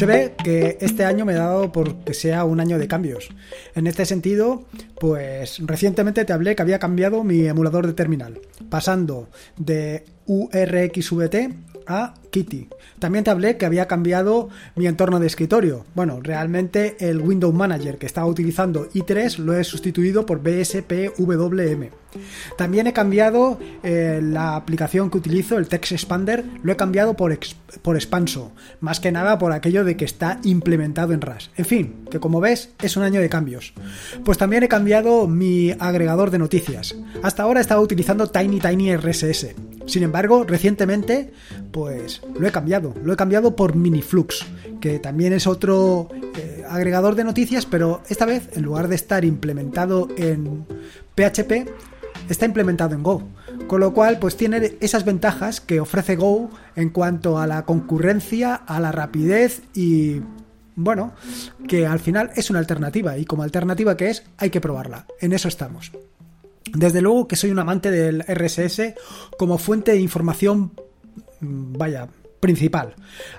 Se ve que este año me ha dado por que sea un año de cambios. En este sentido, pues recientemente te hablé que había cambiado mi emulador de terminal, pasando de URXVT a Kitty. También te hablé que había cambiado mi entorno de escritorio. Bueno, realmente el Window Manager que estaba utilizando i3 lo he sustituido por BSPWM. También he cambiado eh, la aplicación que utilizo, el Text Expander, lo he cambiado por, por Expanso, más que nada por aquello de que está implementado en RAS. En fin, que como ves es un año de cambios. Pues también he cambiado mi agregador de noticias. Hasta ahora estaba utilizando Tiny Tiny RSS. Sin embargo, recientemente, pues lo he cambiado. Lo he cambiado por Miniflux, que también es otro eh, agregador de noticias, pero esta vez, en lugar de estar implementado en PHP, está implementado en Go. Con lo cual, pues tiene esas ventajas que ofrece Go en cuanto a la concurrencia, a la rapidez y bueno, que al final es una alternativa y como alternativa que es, hay que probarla. En eso estamos. Desde luego que soy un amante del RSS como fuente de información, mm, vaya, principal.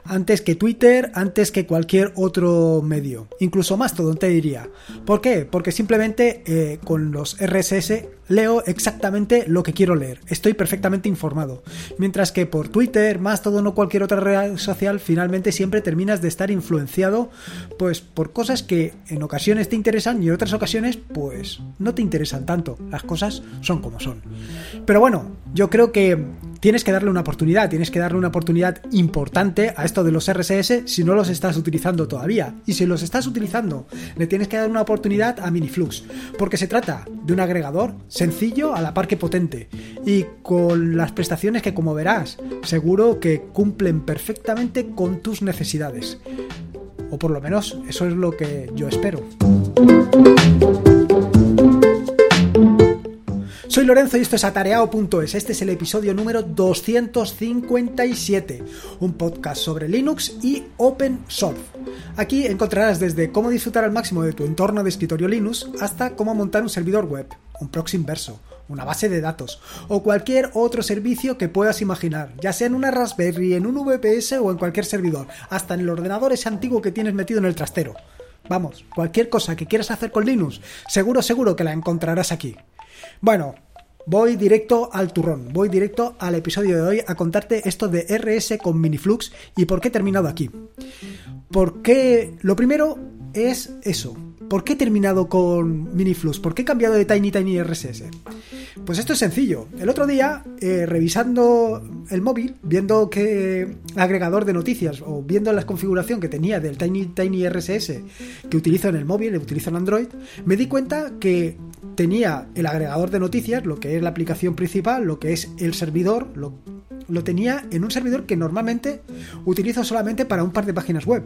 Antes que Twitter, antes que cualquier otro medio. Incluso más todo te diría. ¿Por qué? Porque simplemente eh, con los RSS leo exactamente lo que quiero leer. Estoy perfectamente informado. Mientras que por Twitter, más todo no cualquier otra red social, finalmente siempre terminas de estar influenciado pues por cosas que en ocasiones te interesan y en otras ocasiones pues no te interesan tanto. Las cosas son como son. Pero bueno, yo creo que tienes que darle una oportunidad, tienes que darle una oportunidad importante a esto de los RSS si no los estás utilizando todavía. Y si los estás utilizando, le tienes que dar una oportunidad a Miniflux, porque se trata de un agregador sencillo a la par que potente y con las prestaciones que como verás, seguro que cumplen perfectamente con tus necesidades. O por lo menos eso es lo que yo espero. Soy Lorenzo y esto es atareado.es. Este es el episodio número 257, un podcast sobre Linux y Open Source. Aquí encontrarás desde cómo disfrutar al máximo de tu entorno de escritorio Linux hasta cómo montar un servidor web, un proxy inverso, una base de datos o cualquier otro servicio que puedas imaginar, ya sea en una Raspberry, en un VPS o en cualquier servidor, hasta en el ordenador ese antiguo que tienes metido en el trastero. Vamos, cualquier cosa que quieras hacer con Linux, seguro, seguro que la encontrarás aquí. Bueno, voy directo al turrón, voy directo al episodio de hoy a contarte esto de RS con Miniflux y por qué he terminado aquí. Porque lo primero es eso. ¿Por qué he terminado con Miniflux? ¿Por qué he cambiado de Tiny Tiny RSS? Pues esto es sencillo. El otro día, eh, revisando el móvil, viendo qué agregador de noticias o viendo la configuración que tenía del Tiny Tiny RSS que utilizo en el móvil, utilizo en Android, me di cuenta que tenía el agregador de noticias, lo que es la aplicación principal, lo que es el servidor, lo, lo tenía en un servidor que normalmente utilizo solamente para un par de páginas web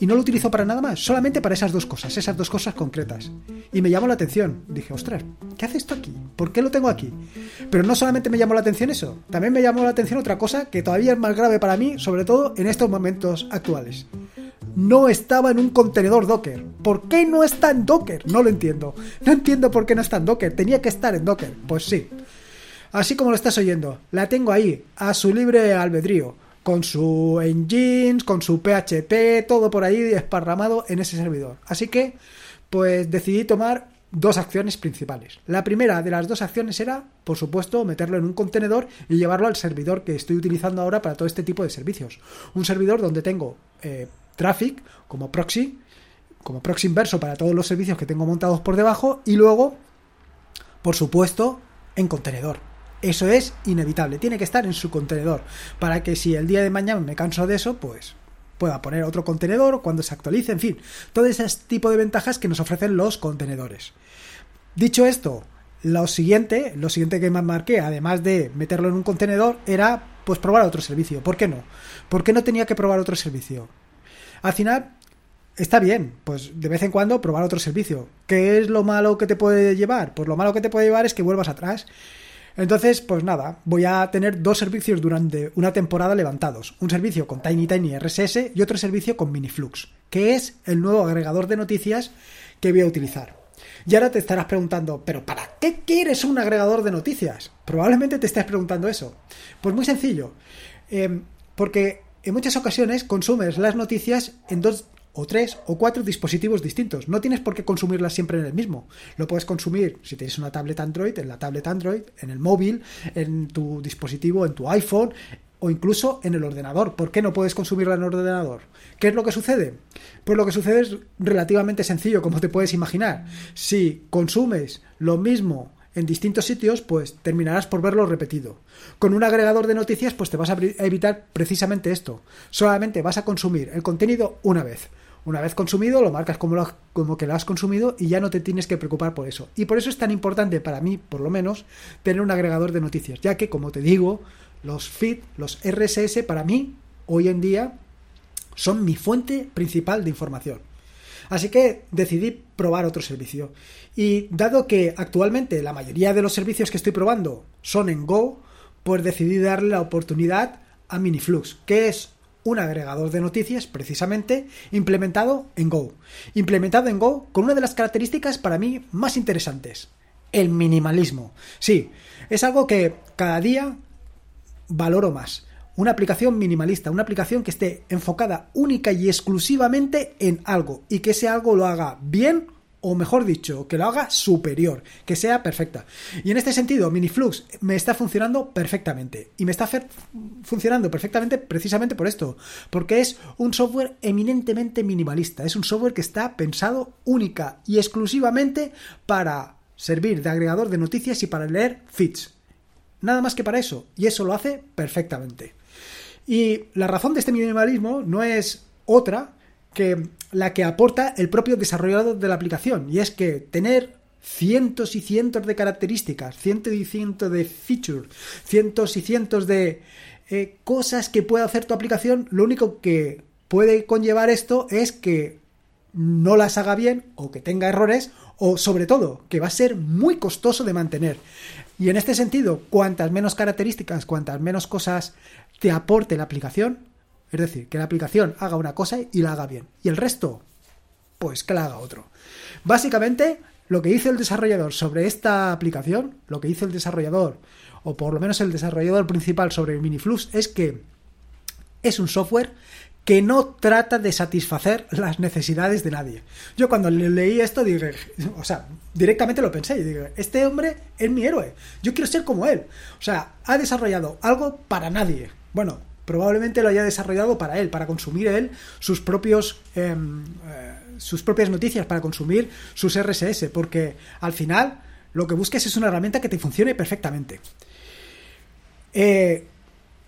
y no lo utilizo para nada más, solamente para esas dos cosas, esas dos cosas concretas. Y me llamó la atención. Dije, ostras, ¿qué hace esto aquí? ¿Por qué lo tengo aquí? Pero no solamente me llamó la atención eso, también me llamó la atención otra cosa que todavía es más grave para mí, sobre todo en estos momentos actuales. No estaba en un contenedor Docker. ¿Por qué no está en Docker? No lo entiendo. No entiendo por qué no está en Docker. Tenía que estar en Docker. Pues sí. Así como lo estás oyendo, la tengo ahí, a su libre albedrío con su engines, con su PHP, todo por ahí esparramado en ese servidor. Así que, pues decidí tomar dos acciones principales. La primera de las dos acciones era, por supuesto, meterlo en un contenedor y llevarlo al servidor que estoy utilizando ahora para todo este tipo de servicios. Un servidor donde tengo eh, Traffic como proxy, como proxy inverso para todos los servicios que tengo montados por debajo y luego, por supuesto, en contenedor. Eso es inevitable, tiene que estar en su contenedor para que si el día de mañana me canso de eso, pues pueda poner otro contenedor cuando se actualice, en fin, todo ese tipo de ventajas que nos ofrecen los contenedores. Dicho esto, lo siguiente, lo siguiente que me marqué, además de meterlo en un contenedor, era pues probar otro servicio. ¿Por qué no? ¿Por qué no tenía que probar otro servicio? Al final, está bien, pues de vez en cuando probar otro servicio. ¿Qué es lo malo que te puede llevar? Pues lo malo que te puede llevar es que vuelvas atrás entonces, pues nada, voy a tener dos servicios durante una temporada levantados. Un servicio con Tiny Tiny RSS y otro servicio con Miniflux, que es el nuevo agregador de noticias que voy a utilizar. Y ahora te estarás preguntando, ¿pero para qué quieres un agregador de noticias? Probablemente te estés preguntando eso. Pues muy sencillo. Em, porque en muchas ocasiones consumes las noticias en dos o tres o cuatro dispositivos distintos. No tienes por qué consumirlas siempre en el mismo. Lo puedes consumir si tienes una tablet Android, en la tablet Android, en el móvil, en tu dispositivo, en tu iPhone o incluso en el ordenador. ¿Por qué no puedes consumirla en el ordenador? ¿Qué es lo que sucede? Pues lo que sucede es relativamente sencillo, como te puedes imaginar. Si consumes lo mismo en distintos sitios, pues terminarás por verlo repetido. Con un agregador de noticias, pues te vas a evitar precisamente esto. Solamente vas a consumir el contenido una vez. Una vez consumido, lo marcas como, como que lo has consumido y ya no te tienes que preocupar por eso. Y por eso es tan importante para mí, por lo menos, tener un agregador de noticias, ya que, como te digo, los feed, los RSS, para mí, hoy en día, son mi fuente principal de información. Así que decidí probar otro servicio. Y dado que actualmente la mayoría de los servicios que estoy probando son en Go, pues decidí darle la oportunidad a Miniflux, que es un agregador de noticias precisamente implementado en Go. Implementado en Go con una de las características para mí más interesantes, el minimalismo. Sí, es algo que cada día valoro más. Una aplicación minimalista, una aplicación que esté enfocada única y exclusivamente en algo y que ese algo lo haga bien o mejor dicho, que lo haga superior, que sea perfecta. Y en este sentido, Miniflux me está funcionando perfectamente. Y me está funcionando perfectamente precisamente por esto, porque es un software eminentemente minimalista, es un software que está pensado única y exclusivamente para servir de agregador de noticias y para leer feeds. Nada más que para eso, y eso lo hace perfectamente. Y la razón de este minimalismo no es otra que la que aporta el propio desarrollador de la aplicación. Y es que tener cientos y cientos de características, cientos y cientos de features, cientos y cientos de eh, cosas que puede hacer tu aplicación, lo único que puede conllevar esto es que no las haga bien o que tenga errores o sobre todo que va a ser muy costoso de mantener. Y en este sentido, cuantas menos características, cuantas menos cosas te aporte la aplicación, es decir, que la aplicación haga una cosa y la haga bien. Y el resto, pues que la haga otro. Básicamente, lo que hizo el desarrollador sobre esta aplicación, lo que hizo el desarrollador, o por lo menos el desarrollador principal sobre Miniflux, es que es un software que no trata de satisfacer las necesidades de nadie. Yo cuando leí esto dije, o sea, directamente lo pensé y dije, este hombre es mi héroe, yo quiero ser como él. O sea, ha desarrollado algo para nadie. Bueno, probablemente lo haya desarrollado para él, para consumir él sus propios em, eh, sus propias noticias, para consumir sus RSS, porque al final lo que busques es una herramienta que te funcione perfectamente. Eh,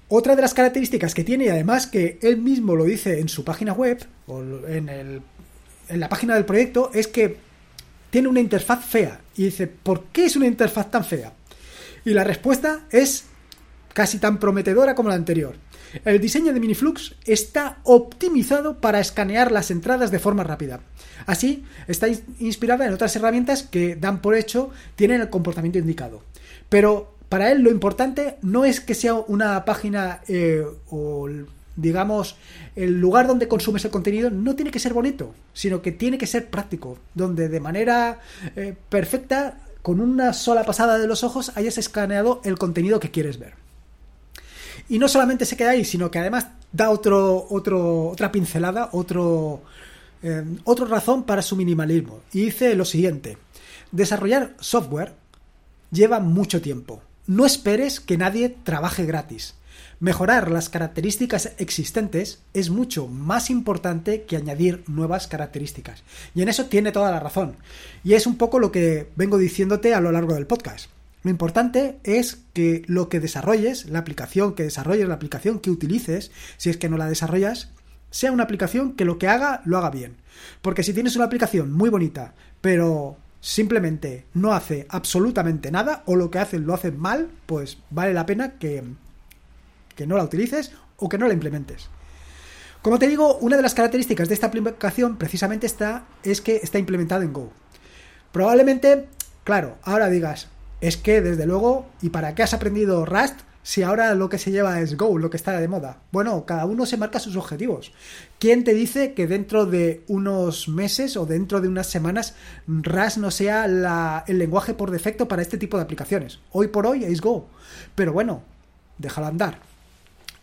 otra de las características que tiene, y además que él mismo lo dice en su página web, o en, el, en la página del proyecto, es que tiene una interfaz fea. Y dice, ¿por qué es una interfaz tan fea? Y la respuesta es casi tan prometedora como la anterior. El diseño de Miniflux está optimizado para escanear las entradas de forma rápida. Así, está inspirada en otras herramientas que dan por hecho tienen el comportamiento indicado. Pero para él lo importante no es que sea una página eh, o digamos, el lugar donde consumes el contenido no tiene que ser bonito, sino que tiene que ser práctico, donde de manera eh, perfecta, con una sola pasada de los ojos, hayas escaneado el contenido que quieres ver. Y no solamente se queda ahí, sino que además da otro, otro, otra pincelada, otro, eh, otra razón para su minimalismo. Y dice lo siguiente, desarrollar software lleva mucho tiempo. No esperes que nadie trabaje gratis. Mejorar las características existentes es mucho más importante que añadir nuevas características. Y en eso tiene toda la razón. Y es un poco lo que vengo diciéndote a lo largo del podcast. Lo importante es que lo que desarrolles, la aplicación que desarrolles, la aplicación que utilices, si es que no la desarrollas, sea una aplicación que lo que haga lo haga bien. Porque si tienes una aplicación muy bonita, pero simplemente no hace absolutamente nada o lo que hace lo hace mal, pues vale la pena que, que no la utilices o que no la implementes. Como te digo, una de las características de esta aplicación precisamente está, es que está implementada en Go. Probablemente, claro, ahora digas, es que desde luego, ¿y para qué has aprendido Rust? Si ahora lo que se lleva es Go, lo que está de moda. Bueno, cada uno se marca sus objetivos. ¿Quién te dice que dentro de unos meses o dentro de unas semanas Rust no sea el lenguaje por defecto para este tipo de aplicaciones? Hoy por hoy es Go. Pero bueno, déjalo andar.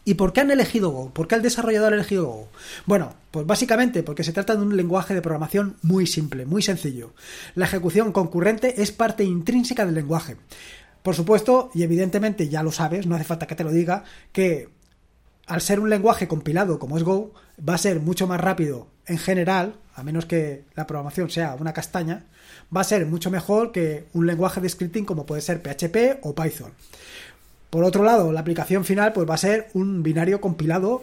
¿Y por qué han elegido Go? ¿Por qué el desarrollador ha elegido Go? Bueno, pues básicamente porque se trata de un lenguaje de programación muy simple, muy sencillo. La ejecución concurrente es parte intrínseca del lenguaje. Por supuesto, y evidentemente ya lo sabes, no hace falta que te lo diga, que al ser un lenguaje compilado como es Go, va a ser mucho más rápido en general, a menos que la programación sea una castaña, va a ser mucho mejor que un lenguaje de scripting como puede ser PHP o Python. Por otro lado, la aplicación final pues va a ser un binario compilado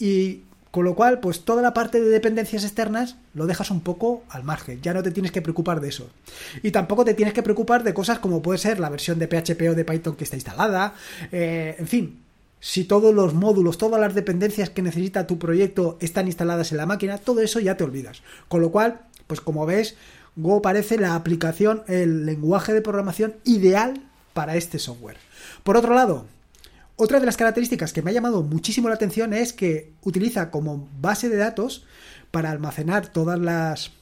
y con lo cual, pues toda la parte de dependencias externas lo dejas un poco al margen, ya no te tienes que preocupar de eso. Y tampoco te tienes que preocupar de cosas como puede ser la versión de PHP o de Python que está instalada, eh, en fin, si todos los módulos, todas las dependencias que necesita tu proyecto están instaladas en la máquina, todo eso ya te olvidas. Con lo cual, pues como ves, Go parece la aplicación, el lenguaje de programación ideal para este software. Por otro lado, otra de las características que me ha llamado muchísimo la atención es que utiliza como base de datos para almacenar todas las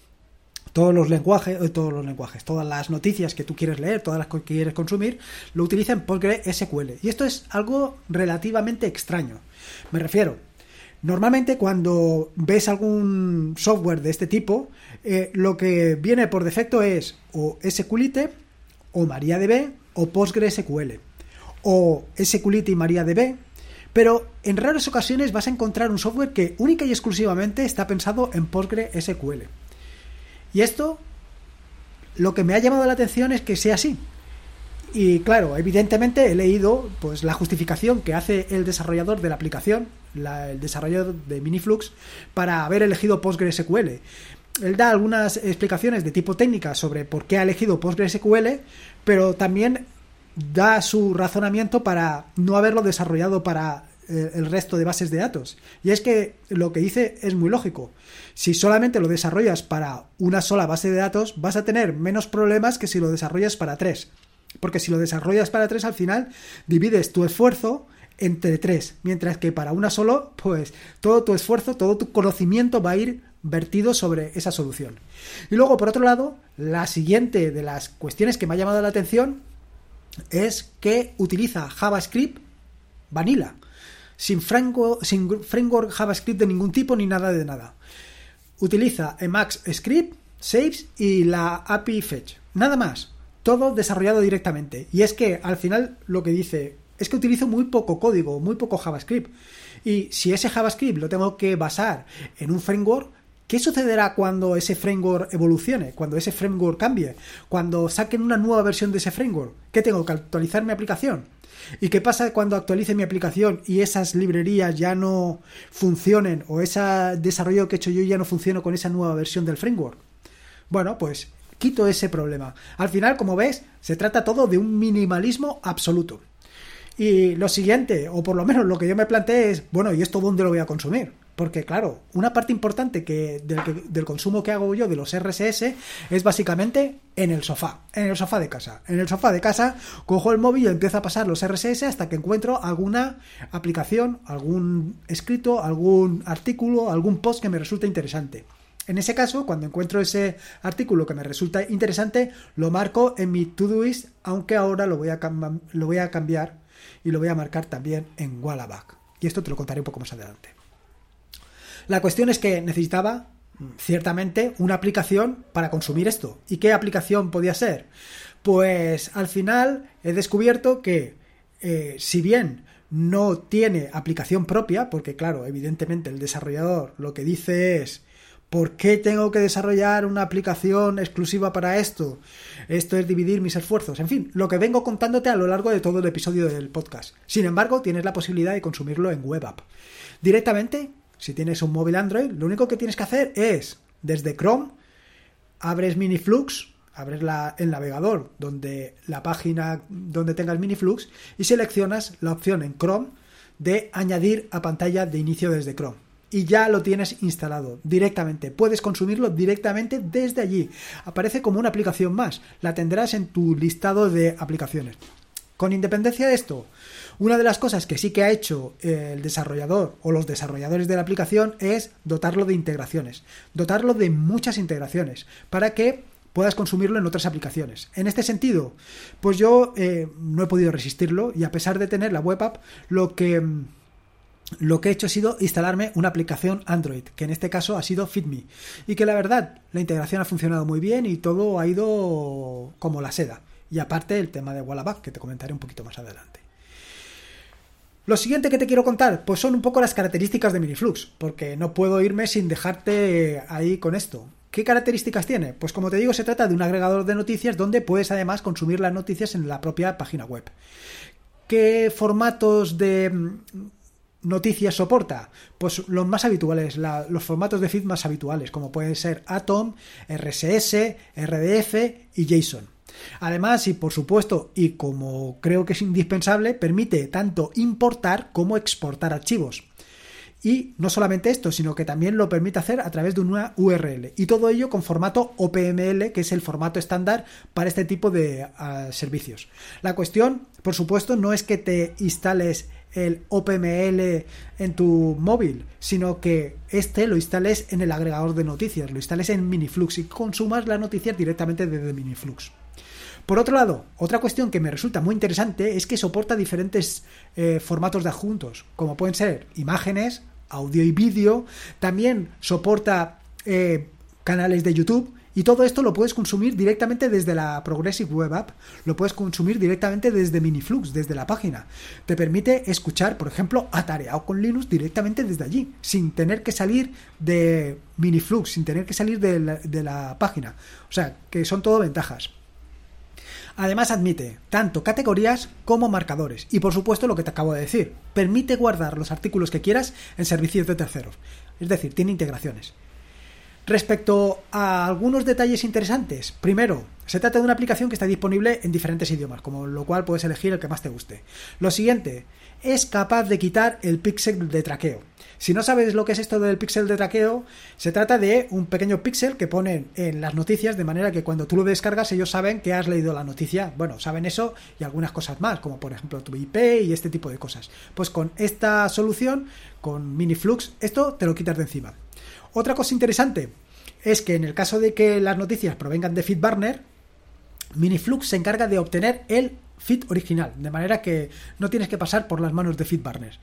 todos los lenguajes, eh, todos los lenguajes, todas las noticias que tú quieres leer, todas las que quieres consumir, lo utiliza en PostgreSQL. Y esto es algo relativamente extraño. Me refiero, Normalmente cuando ves algún software de este tipo, eh, lo que viene por defecto es o SQLite, o MariaDB, o PostgreSQL o SQLite y MariaDB, pero en raras ocasiones vas a encontrar un software que única y exclusivamente está pensado en PostgreSQL. Y esto, lo que me ha llamado la atención es que sea así. Y claro, evidentemente he leído pues la justificación que hace el desarrollador de la aplicación, el desarrollador de Miniflux, para haber elegido PostgreSQL. Él da algunas explicaciones de tipo técnica sobre por qué ha elegido PostgreSQL, pero también da su razonamiento para no haberlo desarrollado para eh, el resto de bases de datos. Y es que lo que dice es muy lógico. Si solamente lo desarrollas para una sola base de datos, vas a tener menos problemas que si lo desarrollas para tres. Porque si lo desarrollas para tres, al final divides tu esfuerzo entre tres, mientras que para una solo, pues todo tu esfuerzo, todo tu conocimiento va a ir vertido sobre esa solución. Y luego, por otro lado, la siguiente de las cuestiones que me ha llamado la atención es que utiliza JavaScript vanilla, sin framework, sin framework JavaScript de ningún tipo ni nada de nada. Utiliza Emacs Script, Saves y la API Fetch. Nada más. Todo desarrollado directamente. Y es que al final lo que dice es que utilizo muy poco código, muy poco JavaScript. Y si ese JavaScript lo tengo que basar en un framework, ¿Qué sucederá cuando ese framework evolucione? Cuando ese framework cambie? Cuando saquen una nueva versión de ese framework? ¿Qué tengo que actualizar mi aplicación? ¿Y qué pasa cuando actualice mi aplicación y esas librerías ya no funcionen o ese desarrollo que he hecho yo ya no funciona con esa nueva versión del framework? Bueno, pues quito ese problema. Al final, como ves, se trata todo de un minimalismo absoluto. Y lo siguiente, o por lo menos lo que yo me planteé es, bueno, ¿y esto dónde lo voy a consumir? Porque, claro, una parte importante que del, consumo que hago yo de los RSS es básicamente en el sofá, en el sofá de casa. En el sofá de casa cojo el móvil y empiezo a pasar los RSS hasta que encuentro alguna aplicación, algún escrito, algún artículo, algún post que me resulte interesante. En ese caso, cuando encuentro ese artículo que me resulta interesante, lo marco en mi Todoist, aunque ahora lo voy a, lo voy a cambiar y lo voy a marcar también en Wallaback. Y esto te lo contaré un poco más adelante. La cuestión es que necesitaba ciertamente una aplicación para consumir esto. ¿Y qué aplicación podía ser? Pues al final he descubierto que eh, si bien no tiene aplicación propia, porque claro, evidentemente el desarrollador lo que dice es ¿por qué tengo que desarrollar una aplicación exclusiva para esto? Esto es dividir mis esfuerzos. En fin, lo que vengo contándote a lo largo de todo el episodio del podcast. Sin embargo, tienes la posibilidad de consumirlo en web app. Directamente si tienes un móvil Android, lo único que tienes que hacer es, desde Chrome, abres Miniflux, abres el navegador donde la página donde tengas Miniflux y seleccionas la opción en Chrome de añadir a pantalla de inicio desde Chrome. Y ya lo tienes instalado directamente. Puedes consumirlo directamente desde allí. Aparece como una aplicación más. La tendrás en tu listado de aplicaciones. Con independencia de esto, una de las cosas que sí que ha hecho eh, el desarrollador o los desarrolladores de la aplicación es dotarlo de integraciones, dotarlo de muchas integraciones para que puedas consumirlo en otras aplicaciones. En este sentido, pues yo eh, no he podido resistirlo y a pesar de tener la web app, lo que lo que he hecho ha sido instalarme una aplicación Android, que en este caso ha sido FitMe, y que la verdad la integración ha funcionado muy bien y todo ha ido como la seda. Y aparte el tema de Wallaback, que te comentaré un poquito más adelante. Lo siguiente que te quiero contar, pues son un poco las características de Miniflux, porque no puedo irme sin dejarte ahí con esto. ¿Qué características tiene? Pues como te digo, se trata de un agregador de noticias donde puedes además consumir las noticias en la propia página web. ¿Qué formatos de noticias soporta? Pues los más habituales, los formatos de feed más habituales, como pueden ser Atom, RSS, RDF y JSON. Además, y por supuesto, y como creo que es indispensable, permite tanto importar como exportar archivos. Y no solamente esto, sino que también lo permite hacer a través de una URL. Y todo ello con formato OPML, que es el formato estándar para este tipo de ah, servicios. La cuestión, por supuesto, no es que te instales el OPML en tu móvil, sino que este lo instales en el agregador de noticias, lo instales en Miniflux y consumas las noticias directamente desde Miniflux. Por otro lado, otra cuestión que me resulta muy interesante es que soporta diferentes eh, formatos de adjuntos, como pueden ser imágenes, audio y vídeo, también soporta eh, canales de YouTube y todo esto lo puedes consumir directamente desde la Progressive Web App, lo puedes consumir directamente desde Miniflux, desde la página. Te permite escuchar, por ejemplo, Atareado con Linux directamente desde allí, sin tener que salir de Miniflux, sin tener que salir de la página. O sea, que son todo ventajas. Además admite tanto categorías como marcadores. Y por supuesto lo que te acabo de decir, permite guardar los artículos que quieras en servicios de terceros. Es decir, tiene integraciones. Respecto a algunos detalles interesantes, primero, se trata de una aplicación que está disponible en diferentes idiomas, como lo cual puedes elegir el que más te guste. Lo siguiente, es capaz de quitar el píxel de traqueo. Si no sabes lo que es esto del píxel de traqueo, se trata de un pequeño píxel que ponen en las noticias de manera que cuando tú lo descargas ellos saben que has leído la noticia. Bueno, saben eso y algunas cosas más, como por ejemplo tu IP y este tipo de cosas. Pues con esta solución, con Miniflux, esto te lo quitas de encima. Otra cosa interesante es que en el caso de que las noticias provengan de FeedBurner, Miniflux se encarga de obtener el Fit original, de manera que no tienes que pasar por las manos de FitBurners.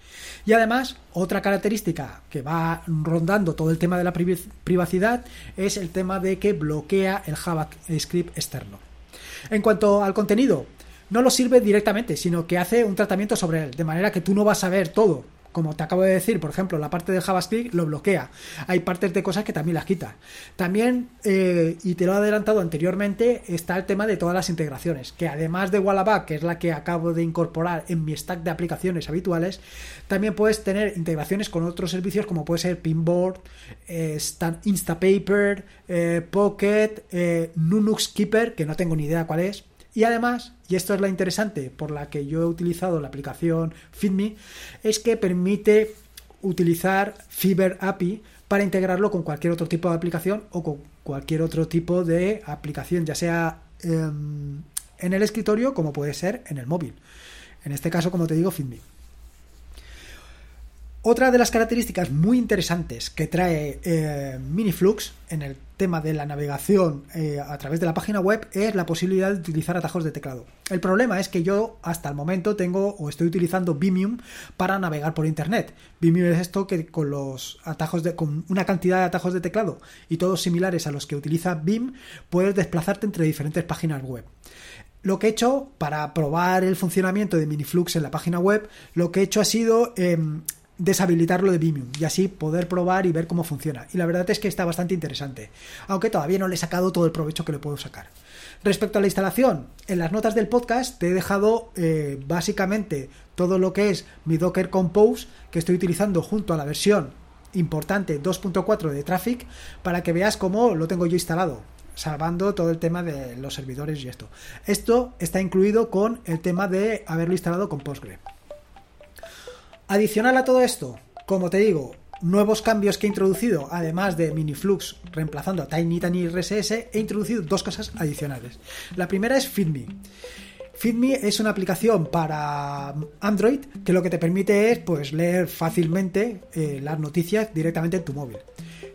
Y además, otra característica que va rondando todo el tema de la privacidad es el tema de que bloquea el JavaScript externo. En cuanto al contenido, no lo sirve directamente, sino que hace un tratamiento sobre él, de manera que tú no vas a ver todo como te acabo de decir, por ejemplo, la parte de JavaScript lo bloquea. Hay partes de cosas que también las quita. También, eh, y te lo he adelantado anteriormente, está el tema de todas las integraciones, que además de Wallaback, que es la que acabo de incorporar en mi stack de aplicaciones habituales, también puedes tener integraciones con otros servicios como puede ser Pinboard, eh, Instapaper, eh, Pocket, Nunux Keeper, que no tengo ni idea cuál es, y además, y esto es la interesante por la que yo he utilizado la aplicación FitMe, es que permite utilizar Fiber API para integrarlo con cualquier otro tipo de aplicación o con cualquier otro tipo de aplicación, ya sea em, en el escritorio como puede ser en el móvil. En este caso, como te digo, FitMe. Otra de las características muy interesantes que trae eh, Miniflux en el tema de la navegación eh, a través de la página web es la posibilidad de utilizar atajos de teclado. El problema es que yo hasta el momento tengo o estoy utilizando Vimium para navegar por internet. Vimium es esto que con los atajos de con una cantidad de atajos de teclado y todos similares a los que utiliza Vim puedes desplazarte entre diferentes páginas web. Lo que he hecho para probar el funcionamiento de Miniflux en la página web, lo que he hecho ha sido em, deshabilitarlo de Vimium y así poder probar y ver cómo funciona. Y la verdad es que está bastante interesante, aunque todavía no le he sacado todo el provecho que le puedo sacar. Respecto a la instalación, en las notas del podcast te he dejado eh, básicamente todo lo que es mi Docker Compose que estoy utilizando junto a la versión importante 2.4 de Traffic para que veas cómo lo tengo yo instalado salvando todo el tema de los servidores y esto. Esto está incluido con el tema de haberlo instalado con Postgre. Adicional a todo esto, como te digo, nuevos cambios que he introducido, además de Miniflux reemplazando a Tiny Tiny RSS, he introducido dos cosas adicionales. La primera es FeedMe. FeedMe es una aplicación para Android que lo que te permite es pues, leer fácilmente eh, las noticias directamente en tu móvil.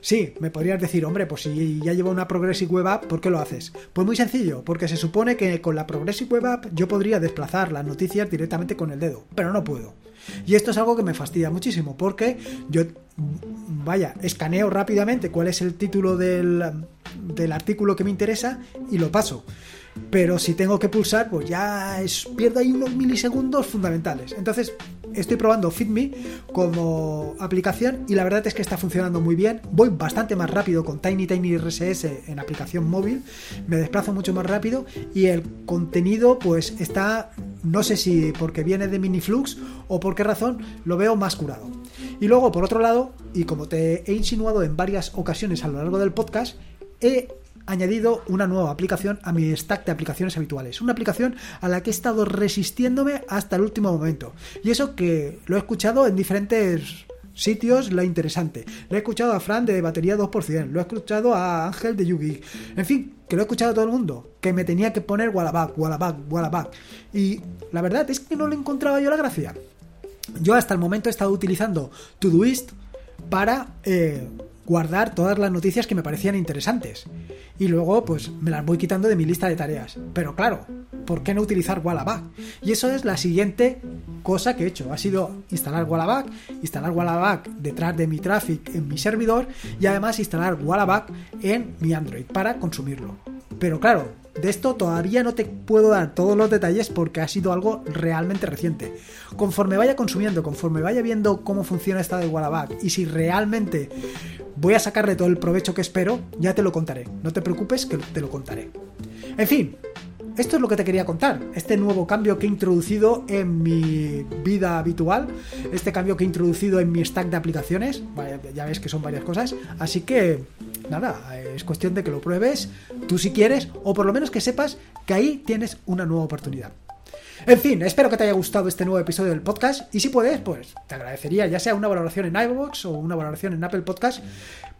Sí, me podrías decir, hombre, pues si ya llevo una Progressive Web App, ¿por qué lo haces? Pues muy sencillo, porque se supone que con la Progressive Web App yo podría desplazar las noticias directamente con el dedo, pero no puedo. Y esto es algo que me fastidia muchísimo, porque yo, vaya, escaneo rápidamente cuál es el título del, del artículo que me interesa y lo paso pero si tengo que pulsar, pues ya es, pierdo ahí unos milisegundos fundamentales. Entonces, estoy probando FitMe como aplicación y la verdad es que está funcionando muy bien. Voy bastante más rápido con Tiny Tiny RSS en aplicación móvil, me desplazo mucho más rápido y el contenido pues está, no sé si porque viene de Miniflux o por qué razón, lo veo más curado. Y luego, por otro lado, y como te he insinuado en varias ocasiones a lo largo del podcast, he añadido una nueva aplicación a mi stack de aplicaciones habituales. Una aplicación a la que he estado resistiéndome hasta el último momento. Y eso que lo he escuchado en diferentes sitios lo interesante. Lo he escuchado a Fran de Batería 2%, lo he escuchado a Ángel de Yugi. En fin, que lo he escuchado a todo el mundo. Que me tenía que poner Wallaback, Wallaback, Wallaback. Y la verdad es que no le encontraba yo la gracia. Yo hasta el momento he estado utilizando Todoist para eh, guardar todas las noticias que me parecían interesantes. Y luego, pues me las voy quitando de mi lista de tareas. Pero claro, ¿por qué no utilizar Wallaback? Y eso es la siguiente cosa que he hecho. Ha sido instalar Wallaback, instalar Wallaback detrás de mi traffic en mi servidor y además instalar Wallaback en mi Android para consumirlo. Pero claro, de esto todavía no te puedo dar todos los detalles porque ha sido algo realmente reciente. Conforme vaya consumiendo, conforme vaya viendo cómo funciona esta de Wallaback y si realmente voy a sacarle todo el provecho que espero, ya te lo contaré. No te preocupes que te lo contaré. En fin, esto es lo que te quería contar. Este nuevo cambio que he introducido en mi vida habitual. Este cambio que he introducido en mi stack de aplicaciones. Ya ves que son varias cosas. Así que, nada, es cuestión de que lo pruebes tú si quieres. O por lo menos que sepas que ahí tienes una nueva oportunidad. En fin, espero que te haya gustado este nuevo episodio del podcast y si puedes, pues te agradecería ya sea una valoración en iVoox o una valoración en Apple Podcast,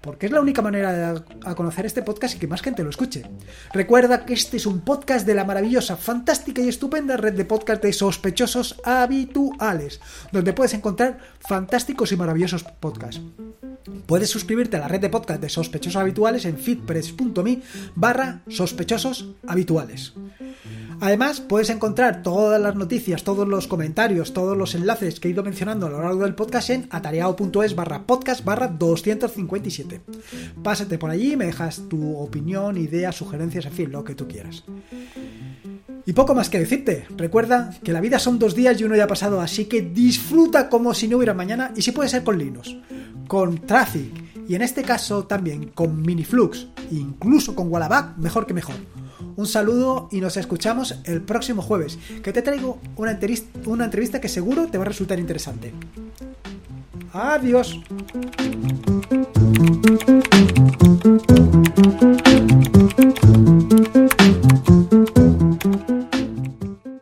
porque es la única manera de conocer este podcast y que más gente lo escuche. Recuerda que este es un podcast de la maravillosa, fantástica y estupenda red de podcast de sospechosos habituales, donde puedes encontrar fantásticos y maravillosos podcasts. Puedes suscribirte a la red de podcast de sospechosos habituales en fitpress.me barra sospechosos habituales. Además, puedes encontrar todas las noticias, todos los comentarios, todos los enlaces que he ido mencionando a lo largo del podcast en atareado.es barra podcast barra 257. Pásate por allí me dejas tu opinión, ideas, sugerencias, en fin, lo que tú quieras. Y poco más que decirte. Recuerda que la vida son dos días y uno ya ha pasado, así que disfruta como si no hubiera mañana y si puede ser con Linux, con Traffic y en este caso también con Miniflux, incluso con Wallaback, mejor que mejor. Un saludo y nos escuchamos el próximo jueves, que te traigo una entrevista que seguro te va a resultar interesante. Adiós. Música